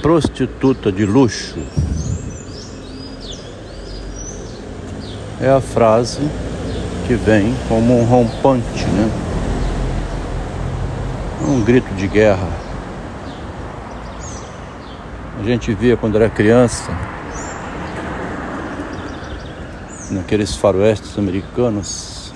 prostituta de luxo. É a frase que vem como um rompante, né? Um grito de guerra. A gente via quando era criança, naqueles faroestes americanos,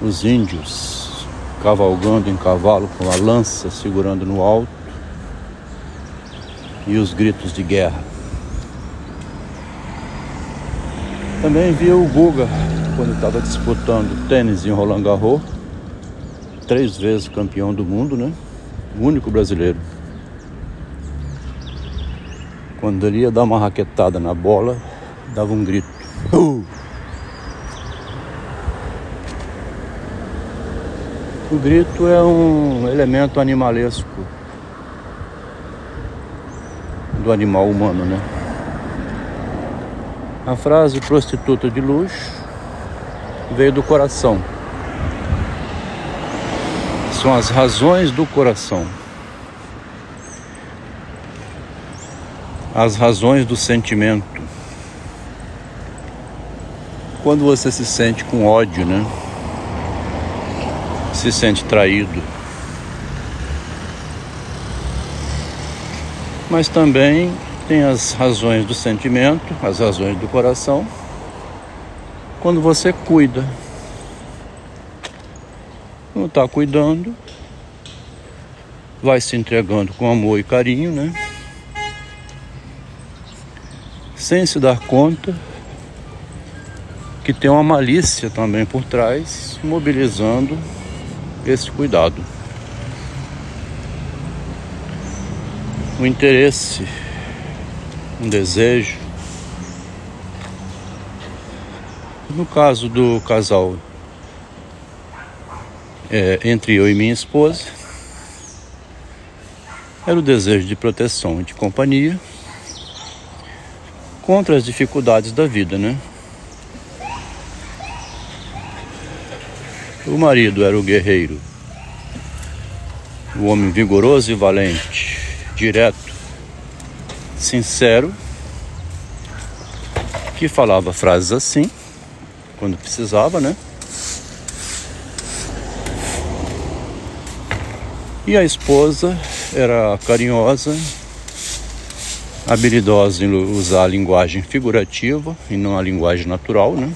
os índios cavalgando em cavalo com a lança segurando no alto e os gritos de guerra. Também via o Guga quando estava disputando tênis em Roland Garros, três vezes campeão do mundo, né? O único brasileiro. Quando ele ia dar uma raquetada na bola, dava um grito. Uh! O grito é um elemento animalesco do animal humano, né? A frase prostituta de luxo veio do coração. São as razões do coração. As razões do sentimento. Quando você se sente com ódio, né? Se sente traído mas também tem as razões do sentimento, as razões do coração. Quando você cuida, não está cuidando, vai se entregando com amor e carinho, né? Sem se dar conta que tem uma malícia também por trás, mobilizando esse cuidado. Um interesse, um desejo. No caso do casal é, entre eu e minha esposa, era o desejo de proteção e de companhia contra as dificuldades da vida, né? O marido era o guerreiro, o homem vigoroso e valente, direto, sincero, que falava frases assim, quando precisava, né? E a esposa era carinhosa, habilidosa em usar a linguagem figurativa e não a linguagem natural, né?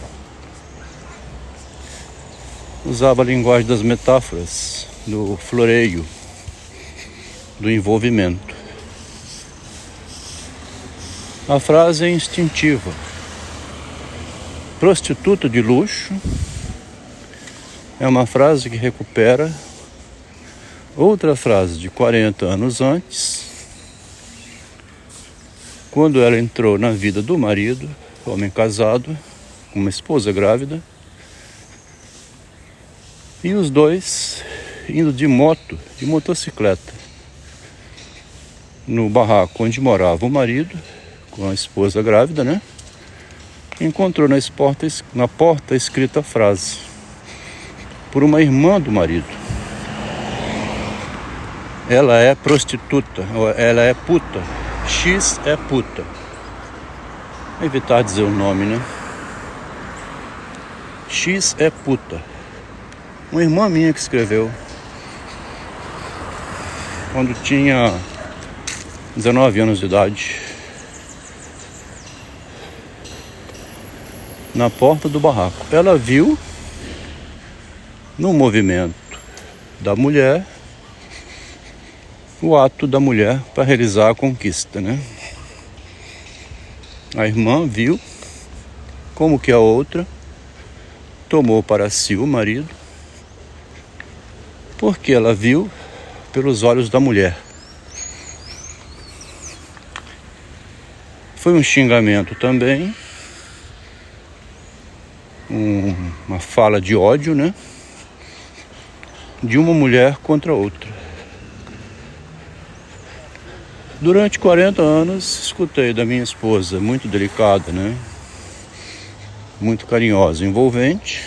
Usava a linguagem das metáforas, do floreio, do envolvimento. A frase é instintiva. Prostituta de luxo é uma frase que recupera outra frase de 40 anos antes, quando ela entrou na vida do marido, homem casado, com uma esposa grávida, e os dois indo de moto, de motocicleta no barraco onde morava o marido, com a esposa grávida, né? Encontrou na porta, na porta escrita a frase por uma irmã do marido. Ela é prostituta, ela é puta. X é puta. Vou evitar dizer o nome, né? X é puta. Uma irmã minha que escreveu. Quando tinha 19 anos de idade. Na porta do barraco. Ela viu no movimento da mulher o ato da mulher para realizar a conquista, né? A irmã viu como que a outra tomou para si o marido, porque ela viu pelos olhos da mulher. Foi um xingamento também, um, uma fala de ódio, né? De uma mulher contra outra. Durante 40 anos escutei da minha esposa, muito delicada, né? Muito carinhosa, envolvente,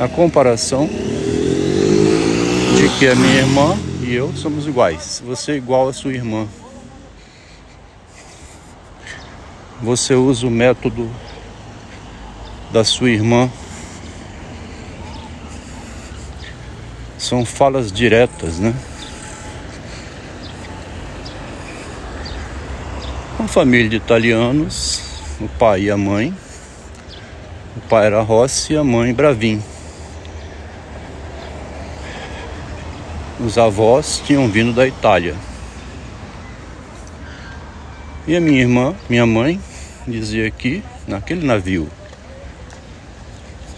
a comparação de que a minha irmã e eu somos iguais. Você é igual a sua irmã. Você usa o método da sua irmã. São falas diretas, né? Uma família de italianos, o pai e a mãe. O pai era Rossi e a mãe Bravin. Os avós tinham vindo da Itália. E a minha irmã, minha mãe, dizia que naquele navio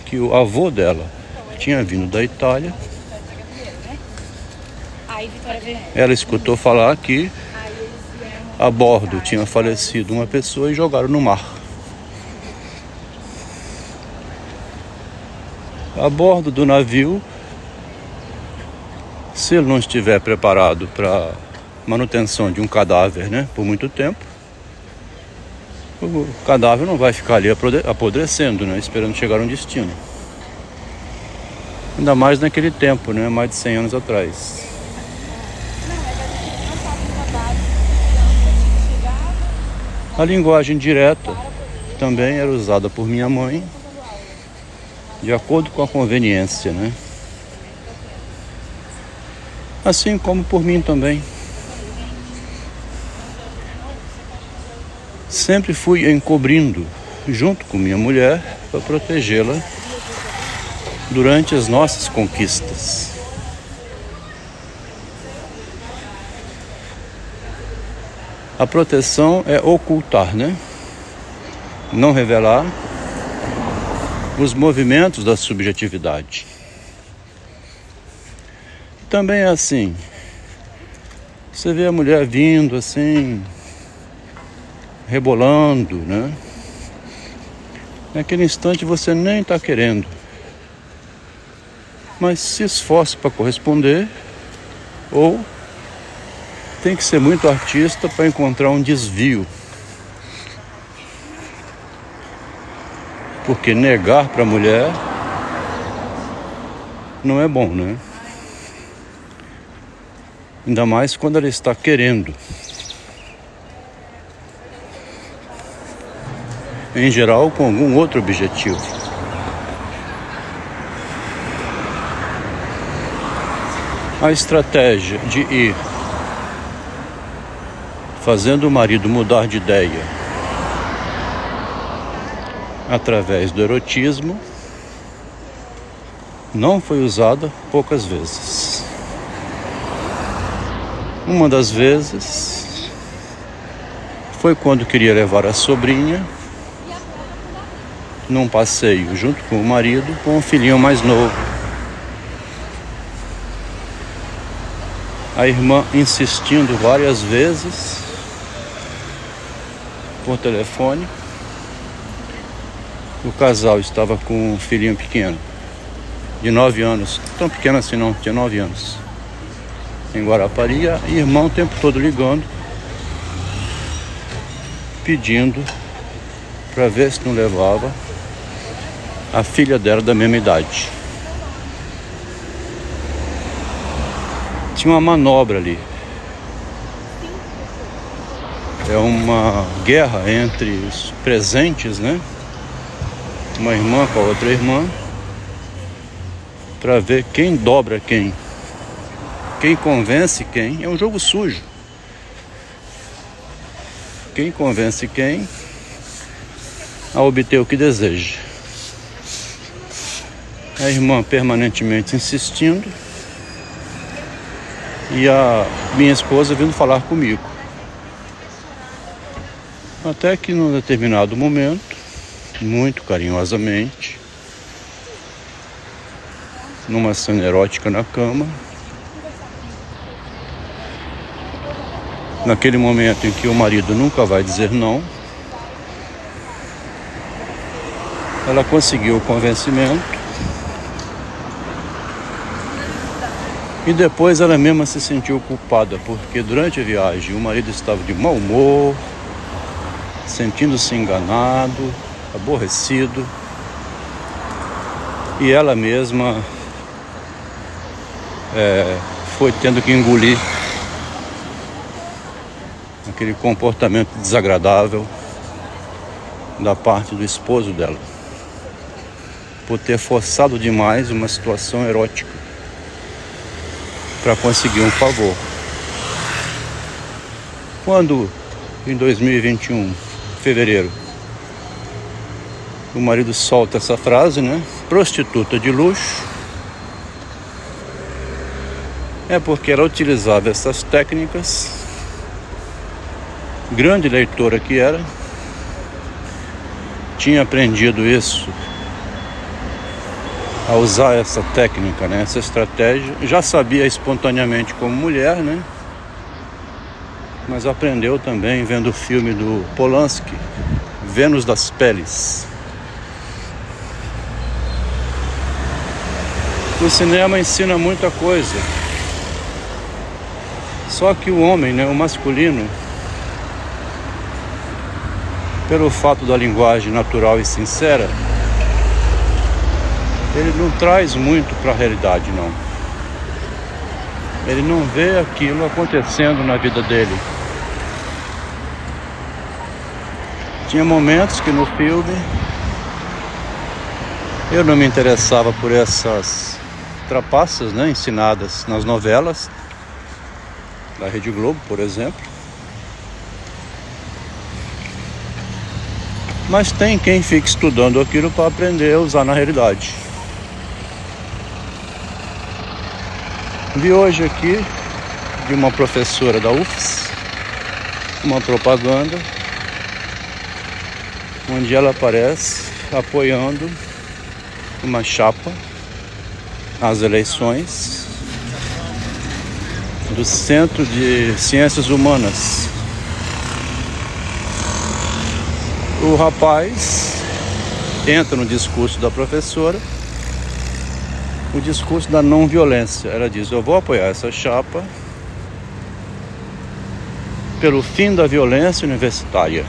que o avô dela tinha vindo da Itália. Ela escutou falar que a bordo tinha falecido uma pessoa e jogaram no mar. A bordo do navio, se ele não estiver preparado para manutenção de um cadáver, né, por muito tempo, o cadáver não vai ficar ali apodrecendo, né, esperando chegar a um destino. Ainda mais naquele tempo, né, mais de 100 anos atrás. A linguagem direta também era usada por minha mãe de acordo com a conveniência, né? Assim como por mim também. Sempre fui encobrindo junto com minha mulher para protegê-la durante as nossas conquistas. A proteção é ocultar, né? Não revelar os movimentos da subjetividade. Também é assim. Você vê a mulher vindo assim, rebolando, né? Naquele instante você nem está querendo, mas se esforça para corresponder ou tem que ser muito artista para encontrar um desvio. Porque negar para a mulher não é bom, né? Ainda mais quando ela está querendo. Em geral, com algum outro objetivo. A estratégia de ir fazendo o marido mudar de ideia através do erotismo, não foi usada poucas vezes. Uma das vezes foi quando queria levar a sobrinha num passeio junto com o marido com um filhinho mais novo. A irmã insistindo várias vezes por telefone. O casal estava com um filhinho pequeno, de 9 anos, tão pequeno assim não, tinha 9 anos, em Guarapari, e irmão o tempo todo ligando, pedindo para ver se não levava a filha dela da mesma idade. Tinha uma manobra ali é uma guerra entre os presentes, né? Uma irmã com a outra irmã, para ver quem dobra quem, quem convence quem. É um jogo sujo. Quem convence quem a obter o que deseja. A irmã permanentemente insistindo e a minha esposa vindo falar comigo. Até que num determinado momento, muito carinhosamente, numa cena erótica na cama, naquele momento em que o marido nunca vai dizer não, ela conseguiu o convencimento e depois ela mesma se sentiu culpada porque durante a viagem o marido estava de mau humor, sentindo-se enganado, aborrecido, e ela mesma é, foi tendo que engolir aquele comportamento desagradável da parte do esposo dela, por ter forçado demais uma situação erótica para conseguir um favor. Quando em 2021, fevereiro, o marido solta essa frase, né? Prostituta de luxo. É porque ela utilizava essas técnicas, grande leitora que era, tinha aprendido isso, a usar essa técnica, né? essa estratégia, já sabia espontaneamente como mulher, né? mas aprendeu também vendo o filme do Polanski, Vênus das Peles. O cinema ensina muita coisa. Só que o homem, né, o masculino, pelo fato da linguagem natural e sincera, ele não traz muito para a realidade, não. Ele não vê aquilo acontecendo na vida dele. Tinha momentos que no filme eu não me interessava por essas trapaças né, ensinadas nas novelas da Rede Globo, por exemplo. Mas tem quem fique estudando aquilo para aprender a usar na realidade. Vi hoje aqui de uma professora da UFS uma propaganda onde ela aparece apoiando uma chapa às eleições do Centro de Ciências Humanas. O rapaz entra no discurso da professora, o discurso da não violência. Ela diz: Eu vou apoiar essa chapa pelo fim da violência universitária.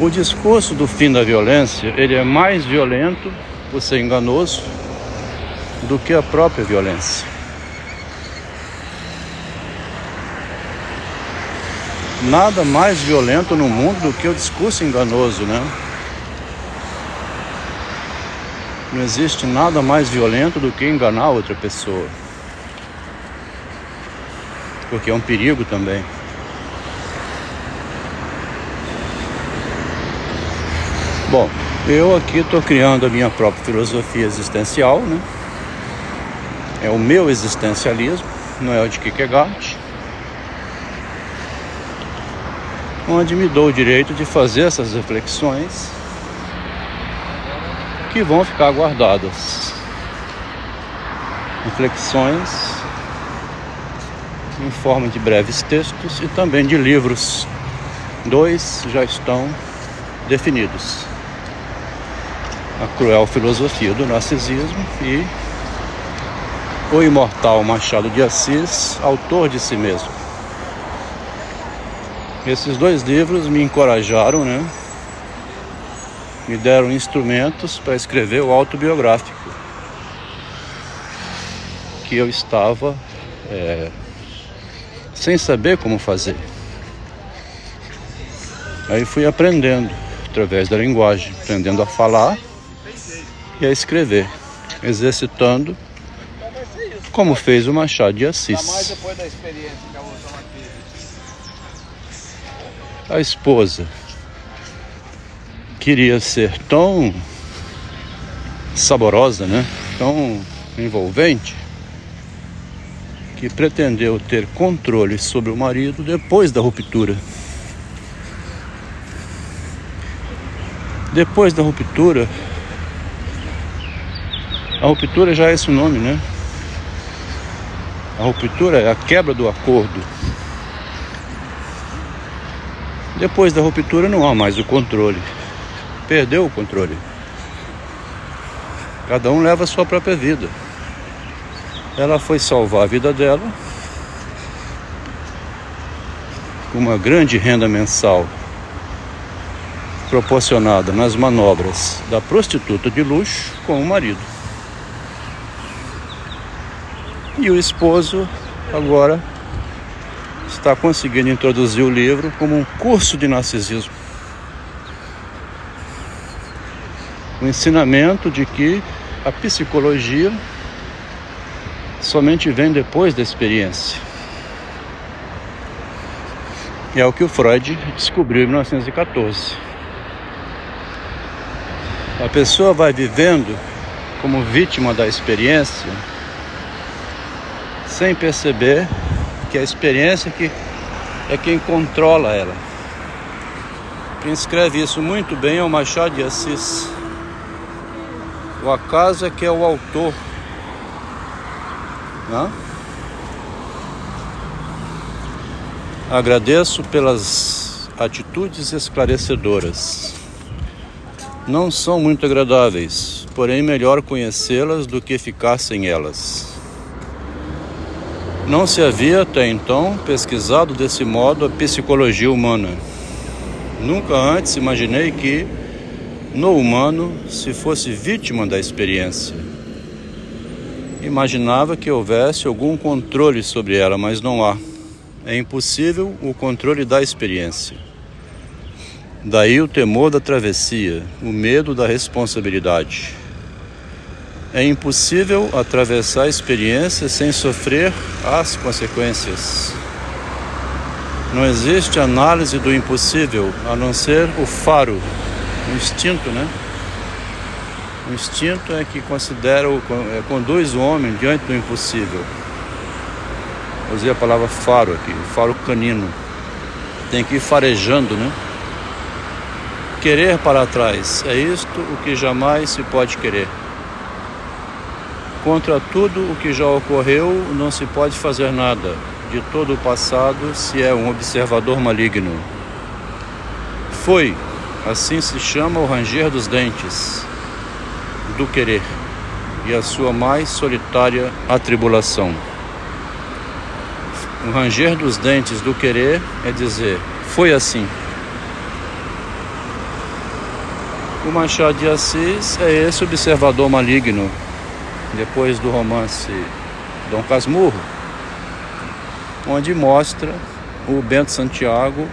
O discurso do fim da violência, ele é mais violento por ser enganoso do que a própria violência. Nada mais violento no mundo do que o discurso enganoso, né? Não existe nada mais violento do que enganar outra pessoa. Porque é um perigo também. Bom, eu aqui estou criando a minha própria filosofia existencial, né? É o meu existencialismo, não é o de Kierkegaard. Onde me dou o direito de fazer essas reflexões que vão ficar guardadas. Reflexões em forma de breves textos e também de livros. Dois já estão definidos a cruel filosofia do narcisismo e o imortal Machado de Assis, autor de si mesmo. Esses dois livros me encorajaram, né? Me deram instrumentos para escrever o autobiográfico que eu estava é, sem saber como fazer. Aí fui aprendendo através da linguagem, aprendendo a falar e a escrever, exercitando como fez o Machado de Assis. A esposa queria ser tão saborosa, né? Tão envolvente que pretendeu ter controle sobre o marido depois da ruptura. Depois da ruptura, a ruptura já é esse o nome, né? A ruptura é a quebra do acordo. Depois da ruptura não há mais o controle. Perdeu o controle. Cada um leva a sua própria vida. Ela foi salvar a vida dela com uma grande renda mensal proporcionada nas manobras da prostituta de luxo com o marido. E o esposo agora está conseguindo introduzir o livro como um curso de narcisismo. O ensinamento de que a psicologia somente vem depois da experiência. E é o que o Freud descobriu em 1914. A pessoa vai vivendo como vítima da experiência sem perceber que a experiência que é quem controla ela. Quem escreve isso muito bem é o Machado de Assis. O é que é o autor. Né? Agradeço pelas atitudes esclarecedoras. Não são muito agradáveis, porém melhor conhecê-las do que ficar sem elas. Não se havia até então pesquisado desse modo a psicologia humana. Nunca antes imaginei que, no humano, se fosse vítima da experiência. Imaginava que houvesse algum controle sobre ela, mas não há. É impossível o controle da experiência. Daí o temor da travessia, o medo da responsabilidade. É impossível atravessar a experiência sem sofrer as consequências. Não existe análise do impossível a não ser o faro, o instinto, né? O instinto é que considera, é, conduz o homem diante do impossível. Usei a palavra faro aqui, faro canino. Tem que ir farejando, né? Querer para trás é isto o que jamais se pode querer. Contra tudo o que já ocorreu, não se pode fazer nada. De todo o passado, se é um observador maligno. Foi, assim se chama o ranger dos dentes, do querer, e a sua mais solitária atribulação. O ranger dos dentes do querer é dizer: foi assim. O Machado de Assis é esse observador maligno depois do romance Dom Casmurro, onde mostra o Bento Santiago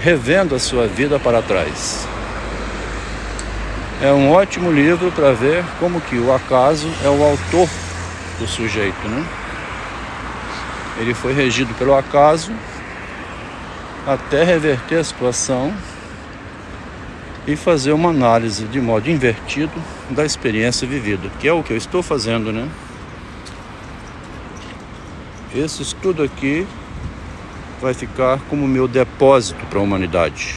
revendo a sua vida para trás. É um ótimo livro para ver como que o acaso é o autor do sujeito, né? Ele foi regido pelo acaso até reverter a situação e fazer uma análise de modo invertido da experiência vivida, que é o que eu estou fazendo, né? Esse estudo aqui vai ficar como meu depósito para a humanidade.